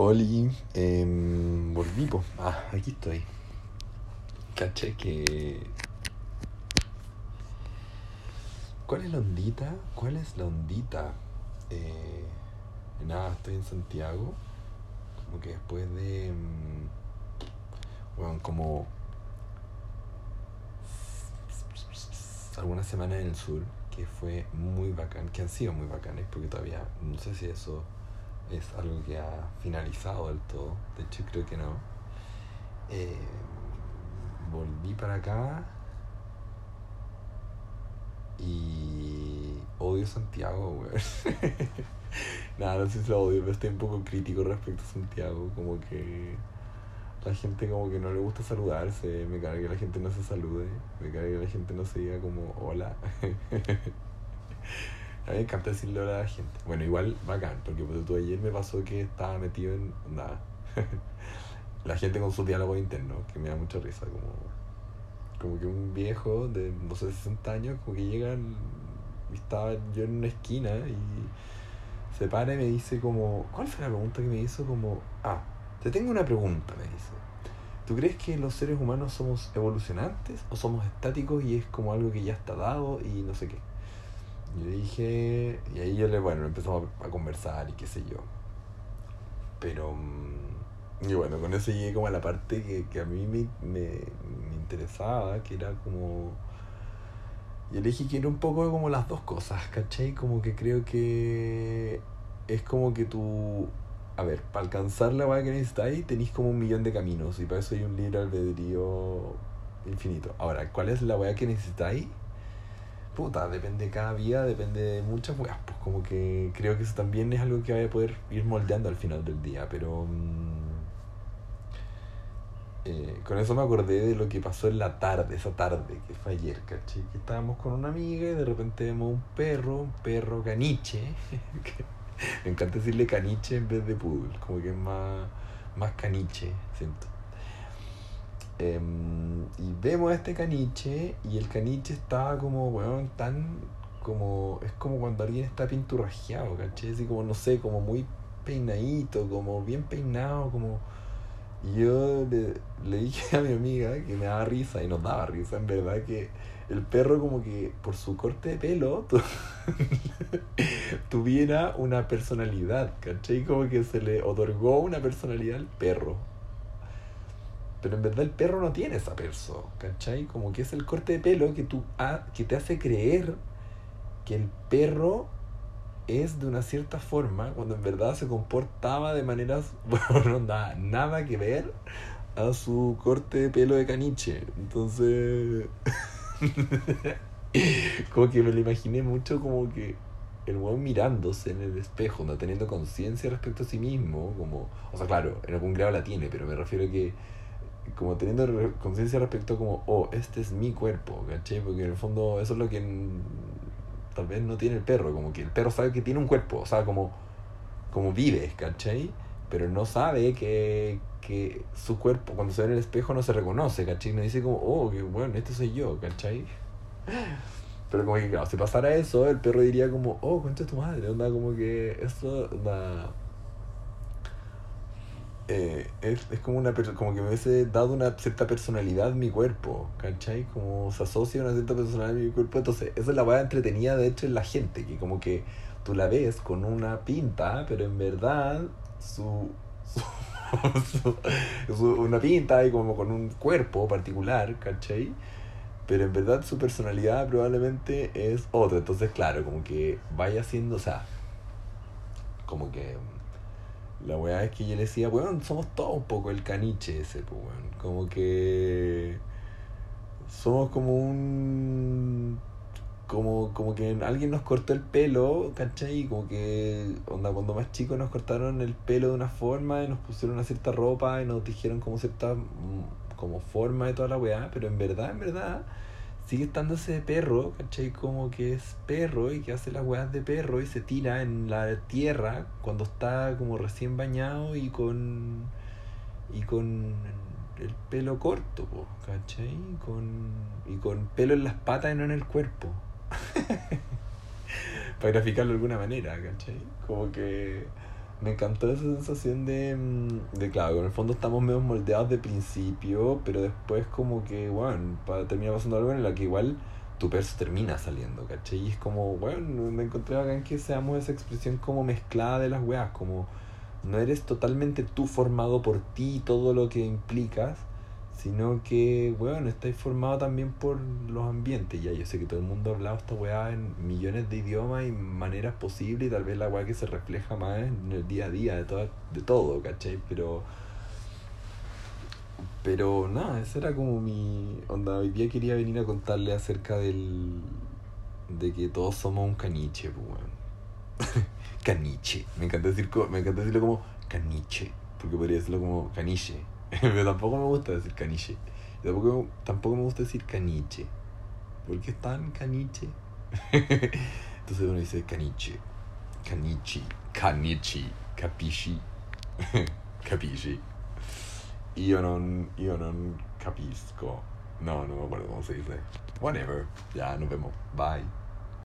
Oli, eh, volví, po. Ah, aquí estoy. Caché que. ¿Cuál es la ondita? ¿Cuál es la ondita? Eh, nada, estoy en Santiago. Como que después de. Bueno, como. Algunas semanas en el sur, que fue muy bacán, que han sido muy bacanes, porque todavía no sé si eso es algo que ha finalizado del todo. De hecho, creo que no. Eh, volví para acá y odio Santiago, weón. Nada, no sé si lo odio, pero estoy un poco crítico respecto a Santiago. Como que la gente como que no le gusta saludarse, me cae que la gente no se salude, me cae que la gente no se diga como hola. A mí me encanta decirle hola a la gente. Bueno, igual bacán, porque pues, tú ayer me pasó que estaba metido en nada. la gente con su diálogo interno, que me da mucha risa, como, como que un viejo de, no sé, 60 años, como que llega y estaba yo en una esquina y se para y me dice como, ¿cuál fue la pregunta que me hizo? Como, ah, te tengo una pregunta, me dice. ¿Tú crees que los seres humanos somos evolucionantes o somos estáticos y es como algo que ya está dado y no sé qué? Y le dije, y ahí yo le, bueno, empezamos a conversar y qué sé yo. Pero, y bueno, con eso llegué como a la parte que, que a mí me, me, me, interesaba, que era como... Yo le dije que era un poco como las dos cosas, ¿cachai? Como que creo que es como que tú... A ver, para alcanzar la weá que necesitáis tenéis como un millón de caminos y para eso hay un libre albedrío infinito. Ahora, ¿cuál es la weá que necesitáis? Puta, depende de cada vida, depende de muchas weas, pues como que creo que eso también es algo que vaya a poder ir moldeando al final del día, pero mmm, eh, con eso me acordé de lo que pasó en la tarde, esa tarde, que fue ayer, ¿cachai? Que estábamos con una amiga y de repente vemos un perro, un perro caniche, me encanta decirle caniche en vez de poodle, como que es más, más caniche, siento. Eh, y vemos a este caniche y el caniche estaba como, weón, tan como, es como cuando alguien está pinturrajeado, ¿cachai? Así como, no sé, como muy peinadito, como bien peinado, como... Y yo le, le dije a mi amiga que me daba risa y nos daba risa, en verdad, que el perro como que por su corte de pelo tu, tuviera una personalidad, ¿cachai? Como que se le otorgó una personalidad al perro. Pero en verdad el perro no tiene esa perso, ¿cachai? Como que es el corte de pelo que, tú ha, que te hace creer que el perro es de una cierta forma cuando en verdad se comportaba de maneras, bueno, nada, nada que ver a su corte de pelo de caniche. Entonces, como que me lo imaginé mucho como que el weón mirándose en el espejo, no teniendo conciencia respecto a sí mismo, como, o sea, claro, en algún grado la tiene, pero me refiero a que como teniendo conciencia respecto como, oh, este es mi cuerpo, ¿cachai? Porque en el fondo eso es lo que tal vez no tiene el perro, como que el perro sabe que tiene un cuerpo, o sea, como, como vive, ¿cachai? Pero no sabe que, que su cuerpo, cuando se ve en el espejo, no se reconoce, ¿cachai? No dice como, oh, que bueno, este soy yo, ¿cachai? Pero como que, claro, si pasara eso, el perro diría como, oh, cuenta tu madre, onda, como que esto, onda eh, es, es, como una como que me hubiese dado una cierta personalidad mi cuerpo, ¿cachai? Como se asocia una cierta personalidad mi cuerpo, entonces esa es la weá entretenida de hecho en la gente, que como que tú la ves con una pinta, pero en verdad su, su una pinta y como con un cuerpo particular, ¿cachai? Pero en verdad su personalidad probablemente es otra, entonces claro, como que vaya siendo, o sea, como que la weá es que yo le decía, weón, somos todos un poco el caniche ese, pues, weón. Como que somos como un... Como, como que alguien nos cortó el pelo, ¿cachai? Como que, onda, cuando más chicos nos cortaron el pelo de una forma y nos pusieron una cierta ropa y nos dijeron como cierta como forma de toda la weá, pero en verdad, en verdad, sigue estando ese perro, ¿cachai? Como que es perro y que hace las weas de perro y se tira en la tierra cuando está como recién bañado y con. y con el pelo corto, ¿cachai? Con, y con pelo en las patas y no en el cuerpo. Para graficarlo de alguna manera, ¿cachai? Como que me encantó esa sensación de, mm, de, claro, en el fondo estamos medio moldeados de principio, pero después como que, bueno, termina pasando algo en la que igual tu perso termina saliendo, ¿cachai? Y es como, bueno, me encontré acá en que seamos esa expresión como mezclada de las weas, como no eres totalmente tú formado por ti y todo lo que implicas, sino que, bueno, estáis formado también por los ambientes. Ya yo sé que todo el mundo ha hablado esta weá en millones de idiomas y maneras posibles, y tal vez la weá que se refleja más en el día a día de todo, de todo ¿cachai? Pero. Pero nada, esa era como mi. Onda, hoy día quería venir a contarle acerca del. de que todos somos un caniche, pues, weón. caniche. Me encanta, decir, me encanta decirlo como caniche, porque podría decirlo como caniche Pero tampoco me gusta decir caniche. Tampoco, tampoco me gusta decir caniche. ¿Por qué es tan caniche? Entonces uno dice caniche, canichi, canichi, capisci, capisci. Io non, io non capisco. No, no me acuerdo cómo se dice. Whatever. Ya, nos vemos. Bye.